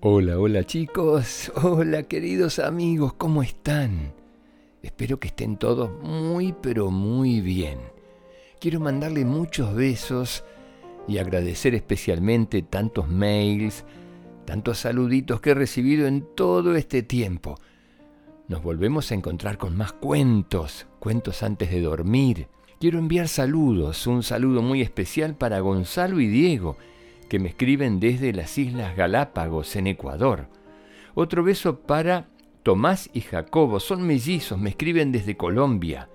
Hola, hola chicos, hola queridos amigos, ¿cómo están? Espero que estén todos muy pero muy bien. Quiero mandarle muchos besos y agradecer especialmente tantos mails, tantos saluditos que he recibido en todo este tiempo. Nos volvemos a encontrar con más cuentos, cuentos antes de dormir. Quiero enviar saludos, un saludo muy especial para Gonzalo y Diego, que me escriben desde las Islas Galápagos en Ecuador. Otro beso para Tomás y Jacobo, son mellizos, me escriben desde Colombia.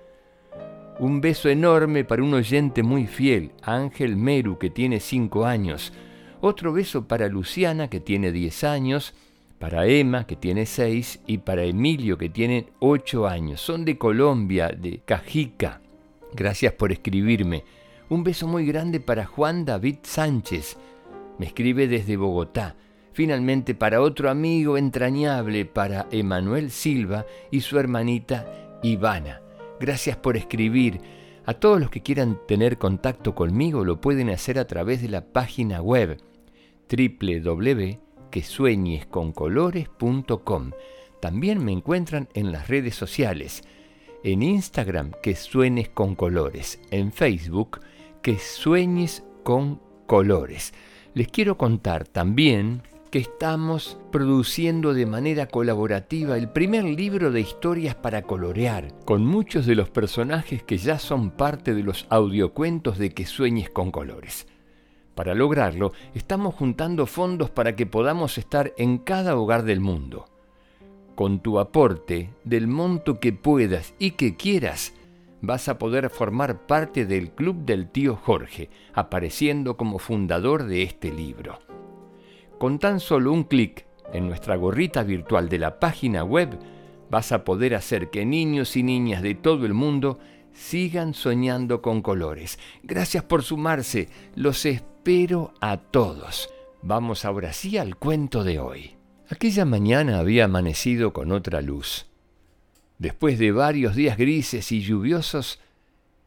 Un beso enorme para un oyente muy fiel, Ángel Meru, que tiene 5 años. Otro beso para Luciana, que tiene 10 años, para Emma, que tiene 6, y para Emilio, que tiene 8 años. Son de Colombia, de Cajica. Gracias por escribirme. Un beso muy grande para Juan David Sánchez, me escribe desde Bogotá. Finalmente para otro amigo entrañable, para Emanuel Silva y su hermanita Ivana. Gracias por escribir. A todos los que quieran tener contacto conmigo lo pueden hacer a través de la página web www.quesueñesconcolores.com. También me encuentran en las redes sociales. En Instagram, que sueñes con colores. En Facebook, que sueñes con colores. Les quiero contar también que estamos produciendo de manera colaborativa el primer libro de historias para colorear, con muchos de los personajes que ya son parte de los audiocuentos de Que sueñes con colores. Para lograrlo, estamos juntando fondos para que podamos estar en cada hogar del mundo. Con tu aporte, del monto que puedas y que quieras, vas a poder formar parte del Club del Tío Jorge, apareciendo como fundador de este libro. Con tan solo un clic en nuestra gorrita virtual de la página web, vas a poder hacer que niños y niñas de todo el mundo sigan soñando con colores. Gracias por sumarse, los espero a todos. Vamos ahora sí al cuento de hoy. Aquella mañana había amanecido con otra luz. Después de varios días grises y lluviosos,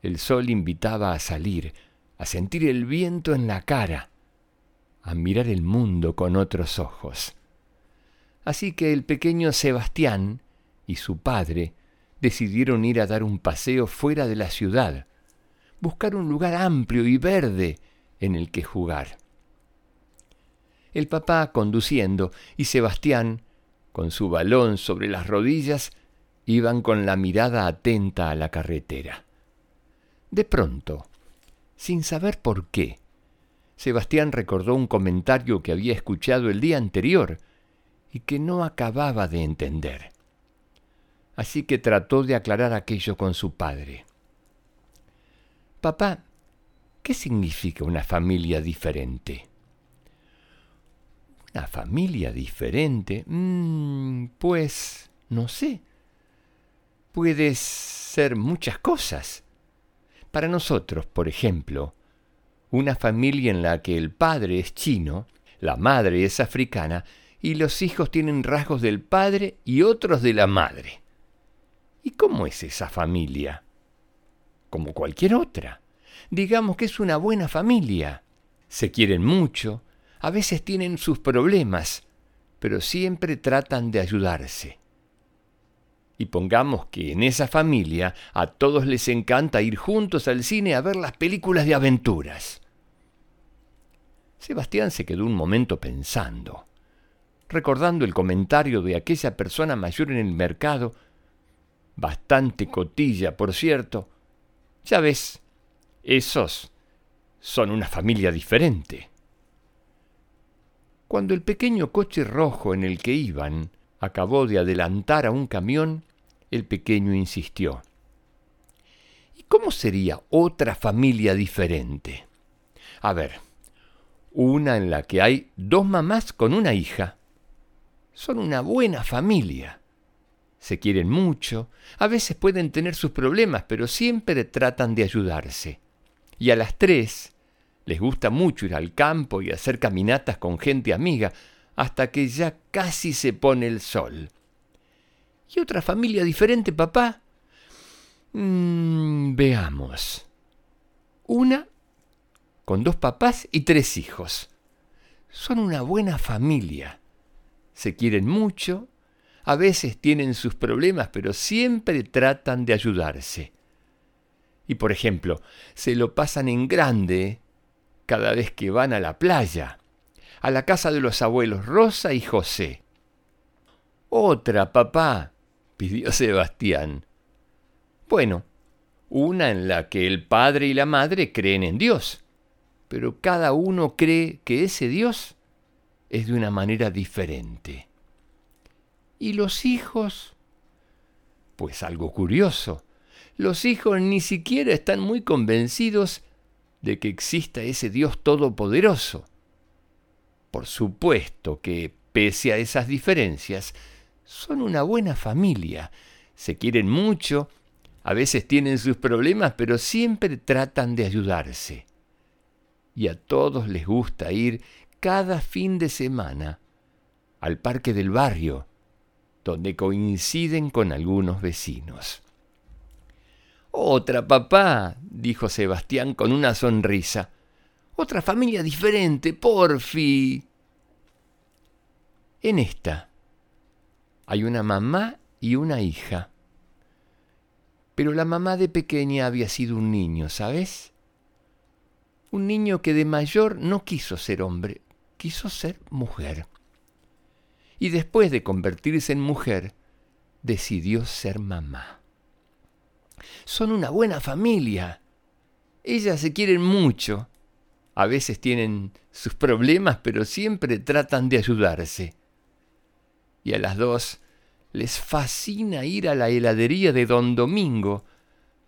el sol invitaba a salir, a sentir el viento en la cara, a mirar el mundo con otros ojos. Así que el pequeño Sebastián y su padre decidieron ir a dar un paseo fuera de la ciudad, buscar un lugar amplio y verde en el que jugar. El papá conduciendo y Sebastián, con su balón sobre las rodillas, iban con la mirada atenta a la carretera. De pronto, sin saber por qué, Sebastián recordó un comentario que había escuchado el día anterior y que no acababa de entender. Así que trató de aclarar aquello con su padre. Papá, ¿qué significa una familia diferente? ¿Una familia diferente? Mm, pues no sé puede ser muchas cosas. Para nosotros, por ejemplo, una familia en la que el padre es chino, la madre es africana y los hijos tienen rasgos del padre y otros de la madre. ¿Y cómo es esa familia? Como cualquier otra. Digamos que es una buena familia. Se quieren mucho, a veces tienen sus problemas, pero siempre tratan de ayudarse. Y pongamos que en esa familia a todos les encanta ir juntos al cine a ver las películas de aventuras. Sebastián se quedó un momento pensando, recordando el comentario de aquella persona mayor en el mercado, bastante cotilla, por cierto. Ya ves, esos son una familia diferente. Cuando el pequeño coche rojo en el que iban acabó de adelantar a un camión, el pequeño insistió. ¿Y cómo sería otra familia diferente? A ver, una en la que hay dos mamás con una hija. Son una buena familia. Se quieren mucho, a veces pueden tener sus problemas, pero siempre tratan de ayudarse. Y a las tres les gusta mucho ir al campo y hacer caminatas con gente amiga, hasta que ya casi se pone el sol. ¿Y otra familia diferente, papá? Mm, veamos. Una con dos papás y tres hijos. Son una buena familia. se quieren mucho, a veces tienen sus problemas, pero siempre tratan de ayudarse. Y por ejemplo, se lo pasan en grande cada vez que van a la playa, a la casa de los abuelos Rosa y José. Otra, papá, pidió Sebastián. Bueno, una en la que el padre y la madre creen en Dios, pero cada uno cree que ese Dios es de una manera diferente. ¿Y los hijos? Pues algo curioso. Los hijos ni siquiera están muy convencidos de que exista ese Dios todopoderoso. Por supuesto que, pese a esas diferencias, son una buena familia, se quieren mucho, a veces tienen sus problemas, pero siempre tratan de ayudarse. Y a todos les gusta ir cada fin de semana al parque del barrio, donde coinciden con algunos vecinos. Otra, papá, dijo Sebastián con una sonrisa. Otra familia diferente, porfi. En esta hay una mamá y una hija. Pero la mamá de pequeña había sido un niño, ¿sabes? Un niño que de mayor no quiso ser hombre, quiso ser mujer. Y después de convertirse en mujer, decidió ser mamá. Son una buena familia. Ellas se quieren mucho. A veces tienen sus problemas, pero siempre tratan de ayudarse. Y a las dos les fascina ir a la heladería de Don Domingo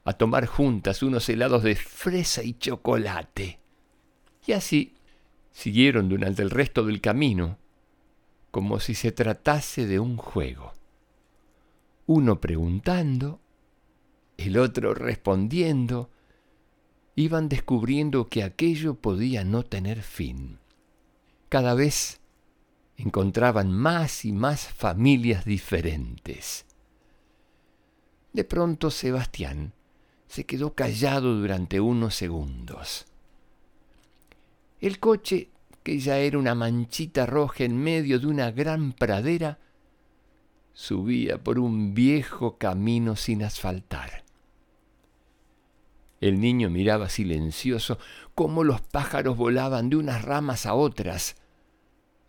a tomar juntas unos helados de fresa y chocolate. Y así siguieron durante el resto del camino, como si se tratase de un juego. Uno preguntando, el otro respondiendo, iban descubriendo que aquello podía no tener fin. Cada vez encontraban más y más familias diferentes. De pronto Sebastián se quedó callado durante unos segundos. El coche, que ya era una manchita roja en medio de una gran pradera, subía por un viejo camino sin asfaltar. El niño miraba silencioso cómo los pájaros volaban de unas ramas a otras,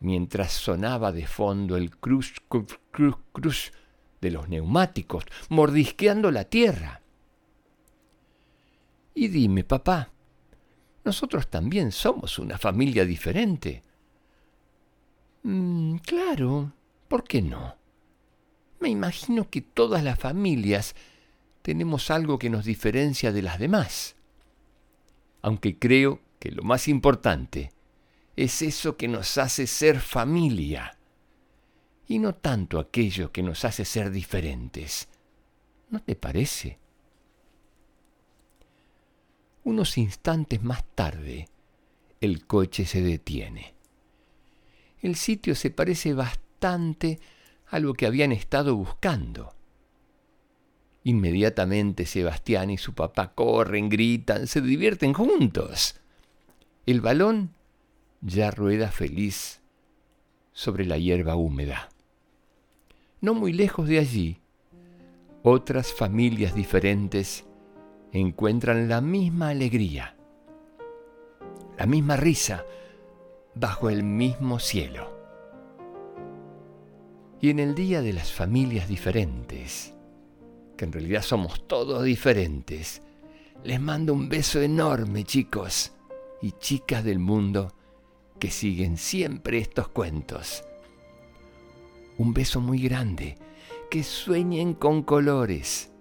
mientras sonaba de fondo el cruz, cruz, cruz, cruz de los neumáticos, mordisqueando la tierra. Y dime, papá, nosotros también somos una familia diferente. Mm, claro, ¿por qué no? Me imagino que todas las familias tenemos algo que nos diferencia de las demás. Aunque creo que lo más importante es eso que nos hace ser familia, y no tanto aquello que nos hace ser diferentes. ¿No te parece? Unos instantes más tarde, el coche se detiene. El sitio se parece bastante a lo que habían estado buscando. Inmediatamente Sebastián y su papá corren, gritan, se divierten juntos. El balón ya rueda feliz sobre la hierba húmeda. No muy lejos de allí, otras familias diferentes encuentran la misma alegría, la misma risa bajo el mismo cielo. Y en el día de las familias diferentes, que en realidad somos todos diferentes, les mando un beso enorme chicos y chicas del mundo que siguen siempre estos cuentos. Un beso muy grande, que sueñen con colores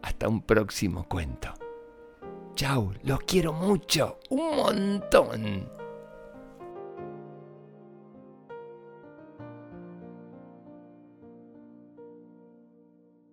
hasta un próximo cuento. Chao, los quiero mucho, un montón.